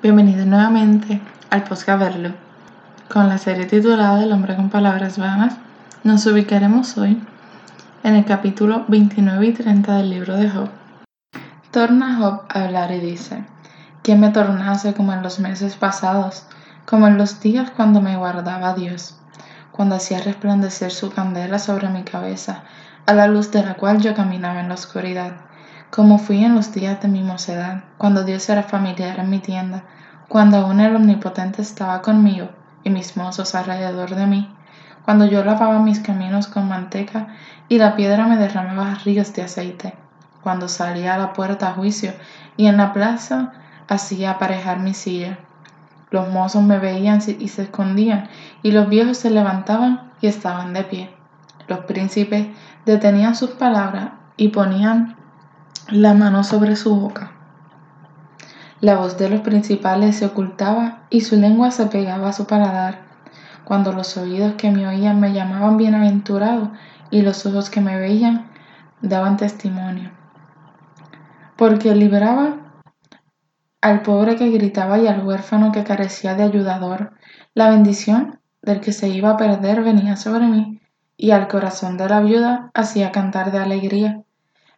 Bienvenido nuevamente al podcast Verlo. Con la serie titulada El hombre con palabras vanas, nos ubicaremos hoy en el capítulo 29 y 30 del libro de Job. Torna Job a hablar y dice, ¿quién me tornase como en los meses pasados, como en los días cuando me guardaba Dios, cuando hacía resplandecer su candela sobre mi cabeza, a la luz de la cual yo caminaba en la oscuridad? Como fui en los días de mi mocedad, cuando Dios era familiar en mi tienda, cuando aún el Omnipotente estaba conmigo y mis mozos alrededor de mí, cuando yo lavaba mis caminos con manteca y la piedra me derramaba ríos de aceite, cuando salía a la puerta a juicio y en la plaza hacía aparejar mi silla. Los mozos me veían y se escondían, y los viejos se levantaban y estaban de pie. Los príncipes detenían sus palabras y ponían la mano sobre su boca. La voz de los principales se ocultaba y su lengua se pegaba a su paladar, cuando los oídos que me oían me llamaban bienaventurado y los ojos que me veían daban testimonio. Porque libraba al pobre que gritaba y al huérfano que carecía de ayudador. La bendición del que se iba a perder venía sobre mí, y al corazón de la viuda hacía cantar de alegría.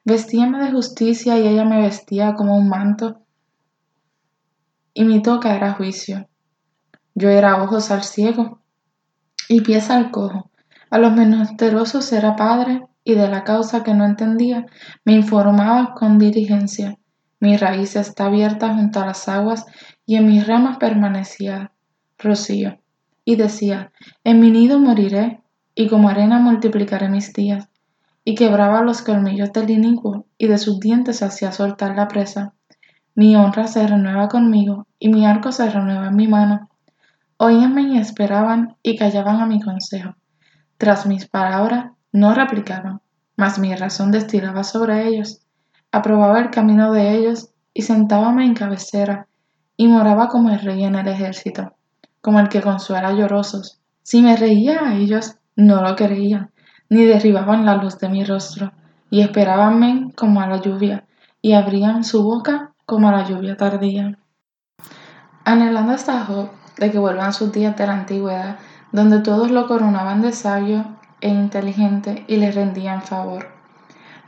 Vestíame de justicia y ella me vestía como un manto, y mi toca era juicio. Yo era ojos al ciego y pies al cojo. A los menesterosos era padre, y de la causa que no entendía me informaba con diligencia. Mi raíz está abierta junto a las aguas, y en mis ramas permanecía rocío. Y decía, en mi nido moriré, y como arena multiplicaré mis días y quebraba los colmillos del inicuo, y de sus dientes hacía soltar la presa. Mi honra se renueva conmigo, y mi arco se renueva en mi mano. Oíanme y esperaban, y callaban a mi consejo. Tras mis palabras no replicaban, mas mi razón destilaba sobre ellos. Aprobaba el camino de ellos, y sentábame en cabecera, y moraba como el rey en el ejército, como el que consuela llorosos. Si me reía a ellos, no lo creían, ni derribaban la luz de mi rostro, y esperábanme como a la lluvia, y abrían su boca como a la lluvia tardía. Anhelando hasta Job de que vuelvan sus días de la antigüedad, donde todos lo coronaban de sabio e inteligente y le rendían favor,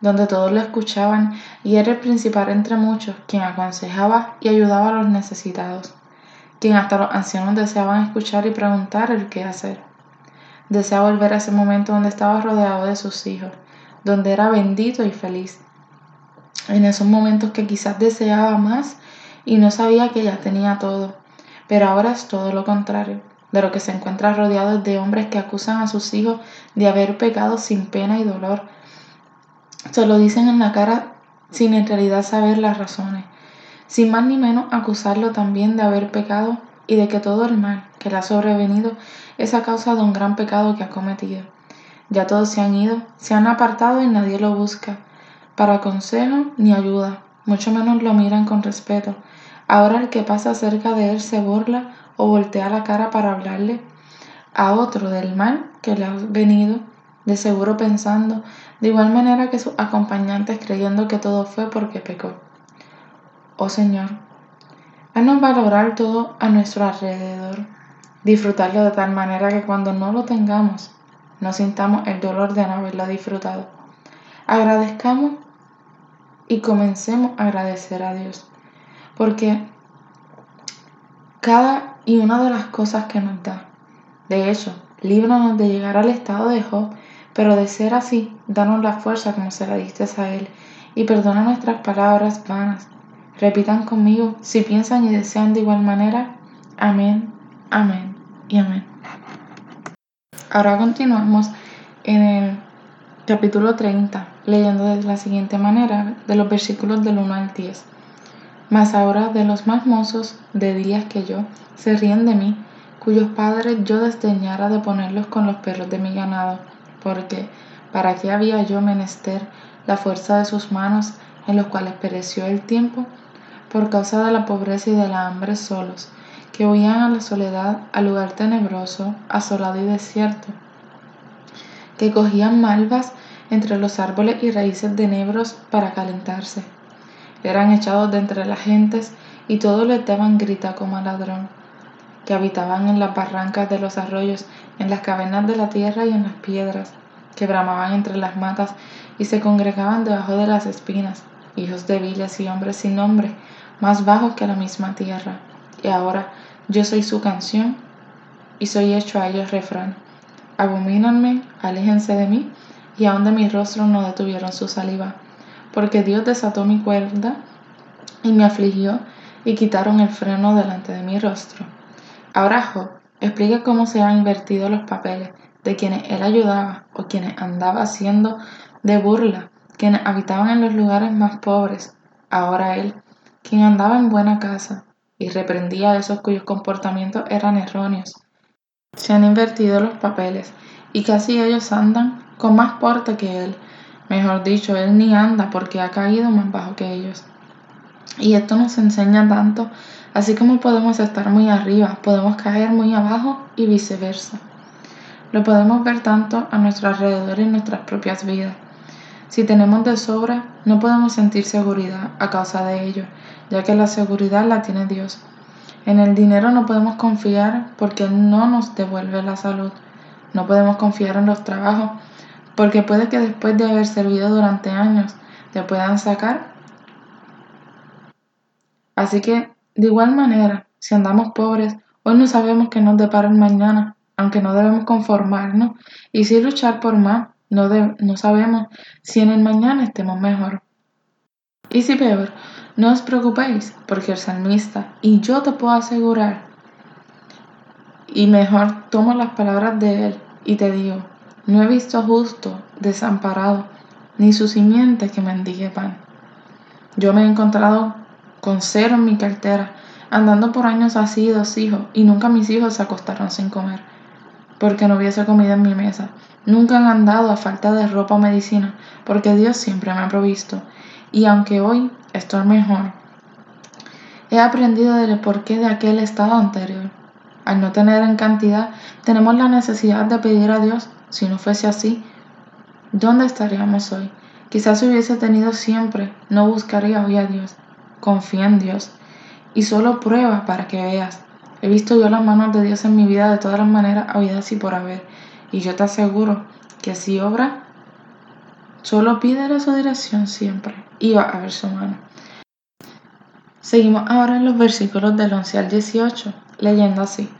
donde todos lo escuchaban y era el principal entre muchos, quien aconsejaba y ayudaba a los necesitados, quien hasta los ancianos deseaban escuchar y preguntar el qué hacer. Desea volver a ese momento donde estaba rodeado de sus hijos, donde era bendito y feliz. En esos momentos que quizás deseaba más y no sabía que ya tenía todo, pero ahora es todo lo contrario, de lo que se encuentra rodeado de hombres que acusan a sus hijos de haber pecado sin pena y dolor. Se lo dicen en la cara sin en realidad saber las razones, sin más ni menos acusarlo también de haber pecado y de que todo el mal que le ha sobrevenido es a causa de un gran pecado que ha cometido. Ya todos se han ido, se han apartado y nadie lo busca, para consejo ni ayuda, mucho menos lo miran con respeto. Ahora el que pasa cerca de él se burla o voltea la cara para hablarle a otro del mal que le ha venido, de seguro pensando, de igual manera que sus acompañantes creyendo que todo fue porque pecó. Oh Señor, Haznos valorar todo a nuestro alrededor, disfrutarlo de tal manera que cuando no lo tengamos, no sintamos el dolor de no haberlo disfrutado. Agradezcamos y comencemos a agradecer a Dios, porque cada y una de las cosas que nos da, de hecho, líbranos de llegar al estado de Job, pero de ser así, danos la fuerza como se la diste a Él, y perdona nuestras palabras vanas Repitan conmigo si piensan y desean de igual manera. Amén, amén y amén. Ahora continuamos en el capítulo 30, leyendo de la siguiente manera, de los versículos del 1 al 10. Mas ahora de los más mozos de días que yo se ríen de mí, cuyos padres yo desdeñara de ponerlos con los perros de mi ganado, porque ¿para qué había yo menester la fuerza de sus manos en los cuales pereció el tiempo? por causa de la pobreza y de la hambre solos, que huían a la soledad, al lugar tenebroso, asolado y desierto, que cogían malvas entre los árboles y raíces de nebros para calentarse. Eran echados de entre las gentes y todos les daban grita como a ladrón, que habitaban en las barrancas de los arroyos, en las cavernas de la tierra y en las piedras, que bramaban entre las matas y se congregaban debajo de las espinas, hijos débiles y hombres sin nombre, más bajos que la misma tierra. Y ahora yo soy su canción y soy hecho a ellos refrán. Abomínanme, aléjense de mí, y aun de mi rostro no detuvieron su saliva, porque Dios desató mi cuerda y me afligió y quitaron el freno delante de mi rostro. Ahora Job explica cómo se han invertido los papeles de quienes él ayudaba o quienes andaba haciendo de burla, quienes habitaban en los lugares más pobres. Ahora él, quien andaba en buena casa y reprendía a esos cuyos comportamientos eran erróneos. Se han invertido los papeles y casi ellos andan con más porte que él. Mejor dicho, él ni anda porque ha caído más bajo que ellos. Y esto nos enseña tanto, así como podemos estar muy arriba, podemos caer muy abajo y viceversa. Lo podemos ver tanto a nuestro alrededor y en nuestras propias vidas. Si tenemos de sobra, no podemos sentir seguridad a causa de ello, ya que la seguridad la tiene Dios. En el dinero no podemos confiar porque no nos devuelve la salud. No podemos confiar en los trabajos porque puede que después de haber servido durante años te puedan sacar. Así que, de igual manera, si andamos pobres, hoy no sabemos qué nos depara mañana, aunque no debemos conformarnos y sí luchar por más, no, no sabemos si en el mañana estemos mejor. Y si peor, no os preocupéis, porque el salmista, y yo te puedo asegurar, y mejor tomo las palabras de él y te digo, no he visto justo desamparado, ni su simiente que mendigue pan. Yo me he encontrado con cero en mi cartera, andando por años así dos hijos, y nunca mis hijos se acostaron sin comer, porque no hubiese comida en mi mesa. Nunca han andado a falta de ropa o medicina, porque Dios siempre me ha provisto. Y aunque hoy estoy mejor, he aprendido del porqué de aquel estado anterior. Al no tener en cantidad, tenemos la necesidad de pedir a Dios. Si no fuese así, ¿dónde estaríamos hoy? Quizás hubiese tenido siempre, no buscaría hoy a Dios. Confía en Dios. Y solo prueba para que veas. He visto yo las manos de Dios en mi vida de todas las maneras habidas y por haber. Y yo te aseguro que si obra, solo pídele su dirección siempre y va a ver su mano. Seguimos ahora en los versículos del 11 al 18, leyendo así.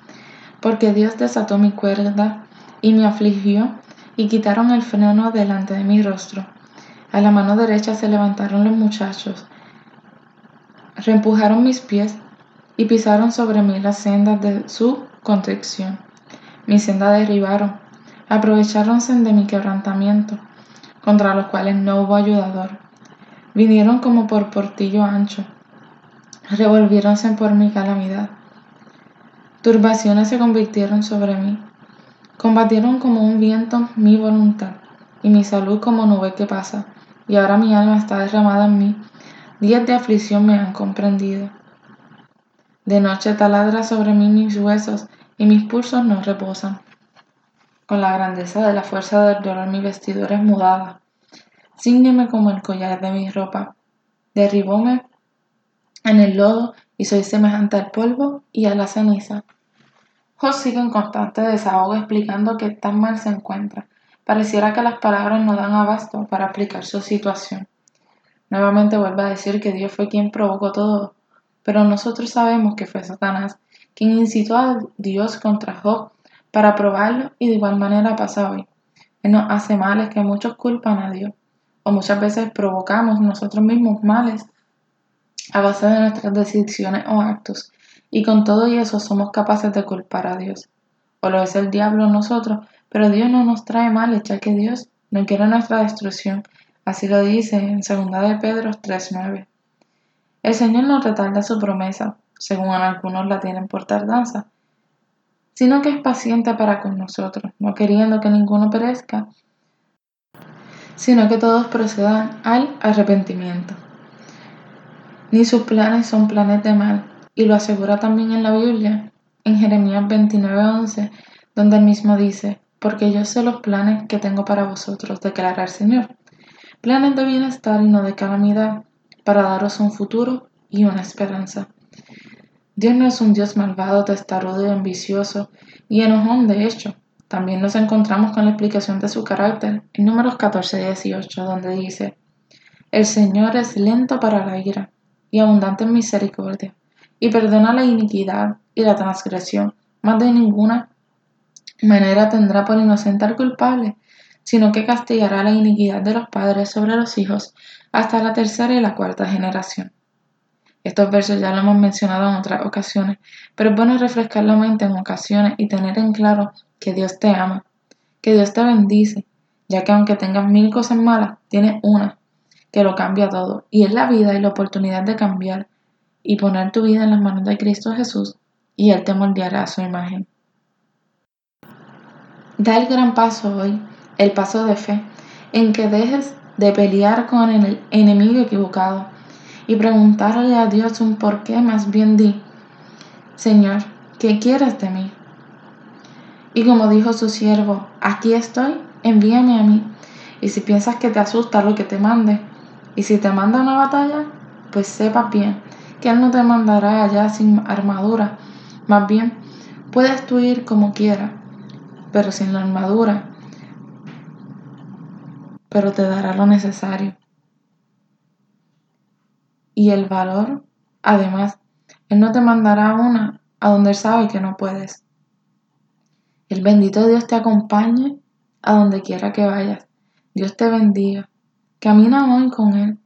Porque Dios desató mi cuerda y me afligió y quitaron el freno delante de mi rostro. A la mano derecha se levantaron los muchachos, reempujaron mis pies y pisaron sobre mí las sendas de su contrición. Mi senda derribaron aprovecháronse de mi quebrantamiento, contra los cuales no hubo ayudador. Vinieron como por portillo ancho, revolviéronse por mi calamidad. Turbaciones se convirtieron sobre mí, combatieron como un viento mi voluntad y mi salud como nube que pasa, y ahora mi alma está derramada en mí, días de aflicción me han comprendido. De noche taladra sobre mí mis huesos y mis pulsos no reposan. Con la grandeza de la fuerza del dolor mi vestidura es mudada. Cíñeme como el collar de mi ropa. Derribóme en el lodo y soy semejante al polvo y a la ceniza. Jos sigue en constante desahogo explicando que tan mal se encuentra. Pareciera que las palabras no dan abasto para explicar su situación. Nuevamente vuelve a decir que Dios fue quien provocó todo, pero nosotros sabemos que fue Satanás quien incitó a Dios contra Job para probarlo y de igual manera pasa hoy. Él nos hace males que muchos culpan a Dios, o muchas veces provocamos nosotros mismos males a base de nuestras decisiones o actos, y con todo y eso somos capaces de culpar a Dios. O lo es el diablo nosotros, pero Dios no nos trae males, ya que Dios no quiere nuestra destrucción. Así lo dice en 2 de Pedro 3.9. El Señor no retarda su promesa, según algunos la tienen por tardanza, sino que es paciente para con nosotros, no queriendo que ninguno perezca, sino que todos procedan al arrepentimiento. Ni sus planes son planes de mal, y lo asegura también en la Biblia, en Jeremías 29:11, donde el mismo dice, porque yo sé los planes que tengo para vosotros, declara el Señor, planes de bienestar y no de calamidad, para daros un futuro y una esperanza. Dios no es un Dios malvado, testarudo y ambicioso y enojón de hecho. También nos encontramos con la explicación de su carácter en números 14 y 18, donde dice, El Señor es lento para la ira y abundante en misericordia, y perdona la iniquidad y la transgresión, más de ninguna manera tendrá por inocente al culpable, sino que castigará la iniquidad de los padres sobre los hijos hasta la tercera y la cuarta generación. Estos versos ya lo hemos mencionado en otras ocasiones, pero es bueno refrescar la mente en ocasiones y tener en claro que Dios te ama, que Dios te bendice, ya que aunque tengas mil cosas malas, tienes una que lo cambia todo, y es la vida y la oportunidad de cambiar y poner tu vida en las manos de Cristo Jesús, y Él te moldeará a su imagen. Da el gran paso hoy, el paso de fe, en que dejes de pelear con el enemigo equivocado y preguntarle a Dios un por qué, más bien di, Señor, ¿qué quieres de mí? Y como dijo su siervo, aquí estoy, envíame a mí. Y si piensas que te asusta lo que te mande, y si te manda una batalla, pues sepa bien que Él no te mandará allá sin armadura. Más bien, puedes tú ir como quieras, pero sin la armadura, pero te dará lo necesario. Y el valor, además, Él no te mandará una a donde sabe que no puedes. El bendito Dios te acompañe a donde quiera que vayas. Dios te bendiga. Camina hoy con Él.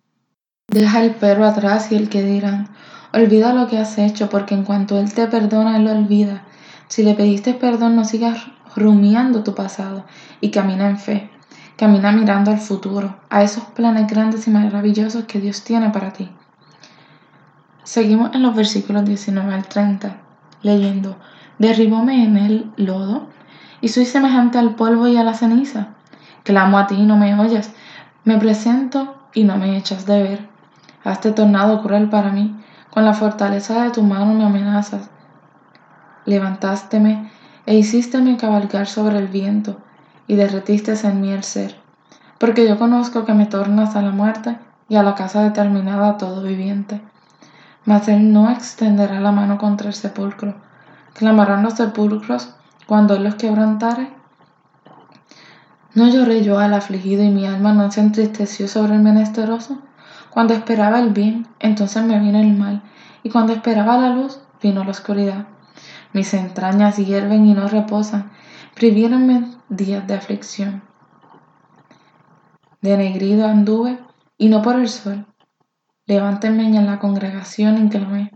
Deja el perro atrás y el que dirán. Olvida lo que has hecho, porque en cuanto Él te perdona, Él lo olvida. Si le pediste perdón, no sigas rumiando tu pasado y camina en fe. Camina mirando al futuro, a esos planes grandes y maravillosos que Dios tiene para ti. Seguimos en los versículos 19 al 30, leyendo, derribóme en el lodo y soy semejante al polvo y a la ceniza. Clamo a ti y no me oyes, me presento y no me echas de ver. Hazte tornado cruel para mí, con la fortaleza de tu mano me amenazas. Levantásteme e hicísteme cabalgar sobre el viento, y derretiste en mí el ser. Porque yo conozco que me tornas a la muerte y a la casa determinada a todo viviente. Mas él no extenderá la mano contra el sepulcro. Clamarán los sepulcros cuando él los quebrantare. ¿No lloré yo al afligido y mi alma no se entristeció sobre el menesteroso? Cuando esperaba el bien, entonces me vino el mal, y cuando esperaba la luz, vino la oscuridad. Mis entrañas hierven y no reposan, priviéronme días de aflicción. Denegrido anduve, y no por el sol. Levántenme en la congregación y clamé.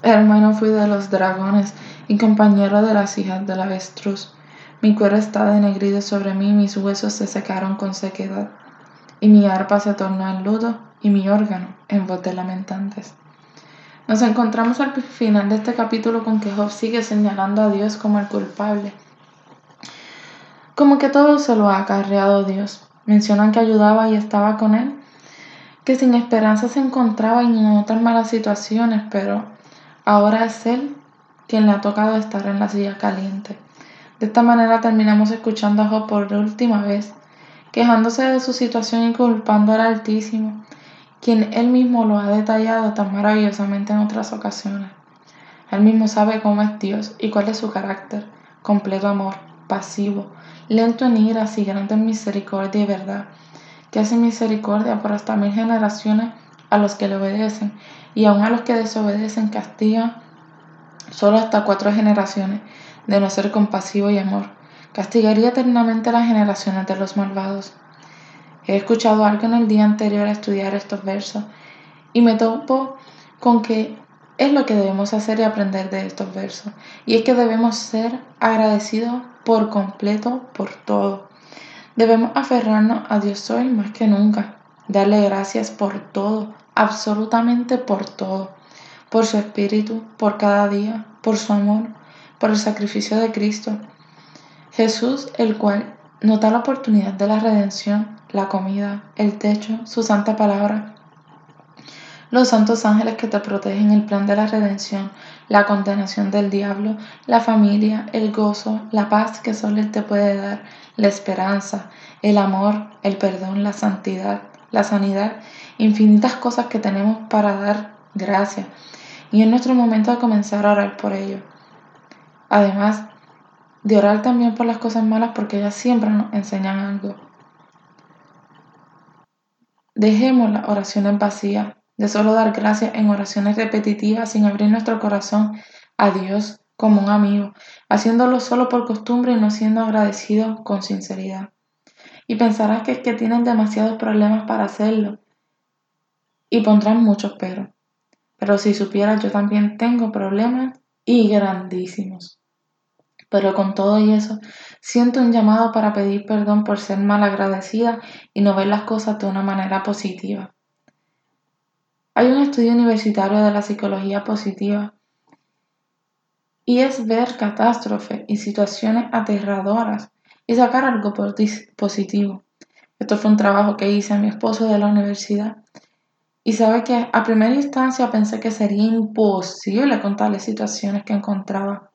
Hermano fui de los dragones y compañero de las hijas del avestruz. Mi cuero está denegrido sobre mí, mis huesos se secaron con sequedad, y mi arpa se tornó en luto y mi órgano en voz de lamentantes. Nos encontramos al final de este capítulo con que Job sigue señalando a Dios como el culpable. Como que todo se lo ha acarreado Dios. Mencionan que ayudaba y estaba con él, que sin esperanza se encontraba en otras malas situaciones, pero ahora es él quien le ha tocado estar en la silla caliente. De esta manera terminamos escuchando a Job por última vez, quejándose de su situación y culpando al Altísimo quien él mismo lo ha detallado tan maravillosamente en otras ocasiones. Él mismo sabe cómo es Dios y cuál es su carácter, completo amor, pasivo, lento en iras y grande en misericordia y verdad, que hace misericordia por hasta mil generaciones a los que le obedecen, y aun a los que desobedecen castiga solo hasta cuatro generaciones, de no ser compasivo y amor. Castigaría eternamente las generaciones de los malvados. He escuchado algo en el día anterior a estudiar estos versos y me topo con que es lo que debemos hacer y aprender de estos versos. Y es que debemos ser agradecidos por completo por todo. Debemos aferrarnos a Dios hoy más que nunca. Darle gracias por todo, absolutamente por todo. Por su espíritu, por cada día, por su amor, por el sacrificio de Cristo. Jesús, el cual nos da la oportunidad de la redención la comida, el techo, su santa palabra. Los santos ángeles que te protegen, el plan de la redención, la condenación del diablo, la familia, el gozo, la paz que solo Él te puede dar, la esperanza, el amor, el perdón, la santidad, la sanidad, infinitas cosas que tenemos para dar gracias. y es nuestro momento de comenzar a orar por ellos. Además de orar también por las cosas malas porque ellas siempre nos enseñan algo. Dejemos las oraciones vacías, de solo dar gracias en oraciones repetitivas sin abrir nuestro corazón a Dios como un amigo, haciéndolo solo por costumbre y no siendo agradecidos con sinceridad. Y pensarás que es tienen demasiados problemas para hacerlo y pondrán muchos pero. Pero si supieras, yo también tengo problemas y grandísimos. Pero con todo y eso, siento un llamado para pedir perdón por ser mal agradecida y no ver las cosas de una manera positiva. Hay un estudio universitario de la psicología positiva y es ver catástrofes y situaciones aterradoras y sacar algo positivo. Esto fue un trabajo que hice a mi esposo de la universidad y sabe que a primera instancia pensé que sería imposible contarle situaciones que encontraba.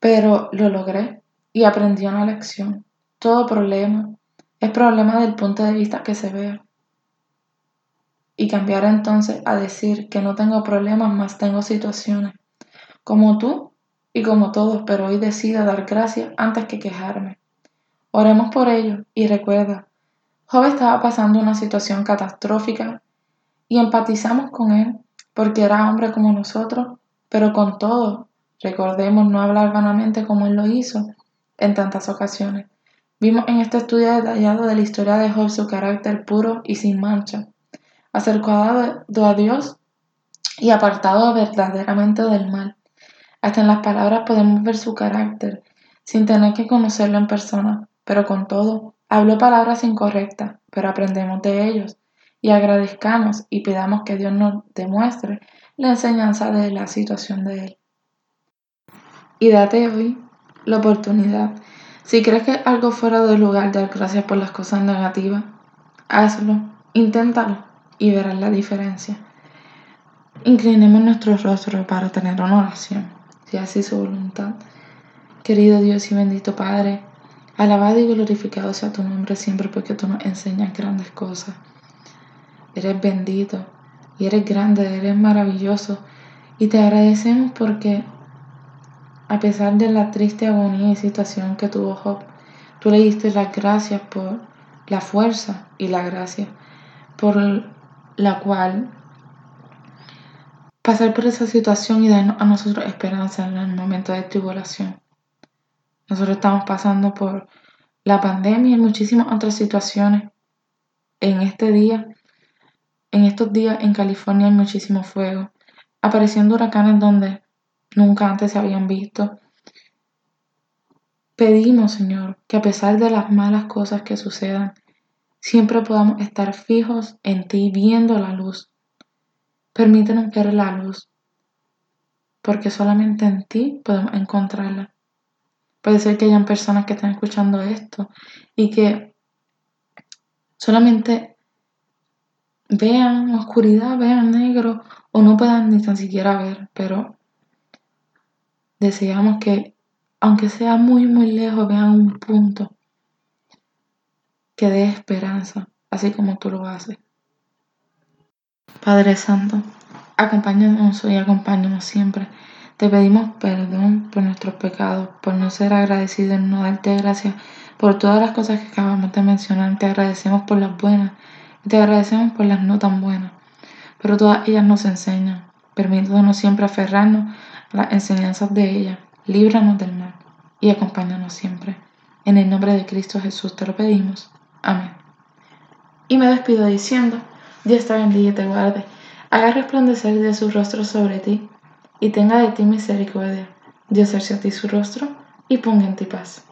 Pero lo logré y aprendí una lección. Todo problema es problema del punto de vista que se vea. Y cambiar entonces a decir que no tengo problemas, más tengo situaciones. Como tú y como todos, pero hoy decido dar gracias antes que quejarme. Oremos por ello y recuerda, Job estaba pasando una situación catastrófica y empatizamos con él porque era hombre como nosotros, pero con todo, recordemos no hablar vanamente como él lo hizo en tantas ocasiones. Vimos en este estudio detallado de la historia de Job su carácter puro y sin mancha, acercado a Dios y apartado verdaderamente del mal. Hasta en las palabras podemos ver su carácter, sin tener que conocerlo en persona, pero con todo, Habló palabras incorrectas, pero aprendemos de ellos y agradezcamos y pidamos que Dios nos demuestre la enseñanza de la situación de Él. Y date hoy la oportunidad. Si crees que algo fuera de lugar, dar gracias por las cosas negativas, hazlo, inténtalo y verás la diferencia. Inclinemos nuestro rostro para tener una oración, si así su voluntad. Querido Dios y bendito Padre, Alabado y glorificado sea tu nombre siempre porque tú nos enseñas grandes cosas. Eres bendito y eres grande, eres maravilloso. Y te agradecemos porque a pesar de la triste agonía y situación que tuvo Job, tú le diste las gracias por la fuerza y la gracia por la cual pasar por esa situación y darnos a nosotros esperanza en el momento de tribulación. Nosotros estamos pasando por la pandemia y muchísimas otras situaciones. En este día, en estos días en California hay muchísimo fuego, apareciendo huracanes donde nunca antes se habían visto. Pedimos, Señor, que a pesar de las malas cosas que sucedan, siempre podamos estar fijos en ti, viendo la luz. Permítenos ver la luz, porque solamente en ti podemos encontrarla. Puede ser que hayan personas que estén escuchando esto y que solamente vean oscuridad, vean negro o no puedan ni tan siquiera ver, pero deseamos que, aunque sea muy, muy lejos, vean un punto que dé esperanza, así como tú lo haces. Padre Santo, acompáñanos hoy, acompáñanos siempre. Te pedimos perdón por nuestros pecados, por no ser agradecidos, no darte gracias por todas las cosas que acabamos de mencionar. Te agradecemos por las buenas y te agradecemos por las no tan buenas. Pero todas ellas nos enseñan. Permítanos siempre aferrarnos a las enseñanzas de ellas. Líbranos del mal y acompáñanos siempre. En el nombre de Cristo Jesús te lo pedimos. Amén. Y me despido diciendo, Dios te bendiga y te guarde. Haga resplandecer de su rostro sobre ti y tenga de ti misericordia. Dios hacia ti su rostro y ponga en ti paz.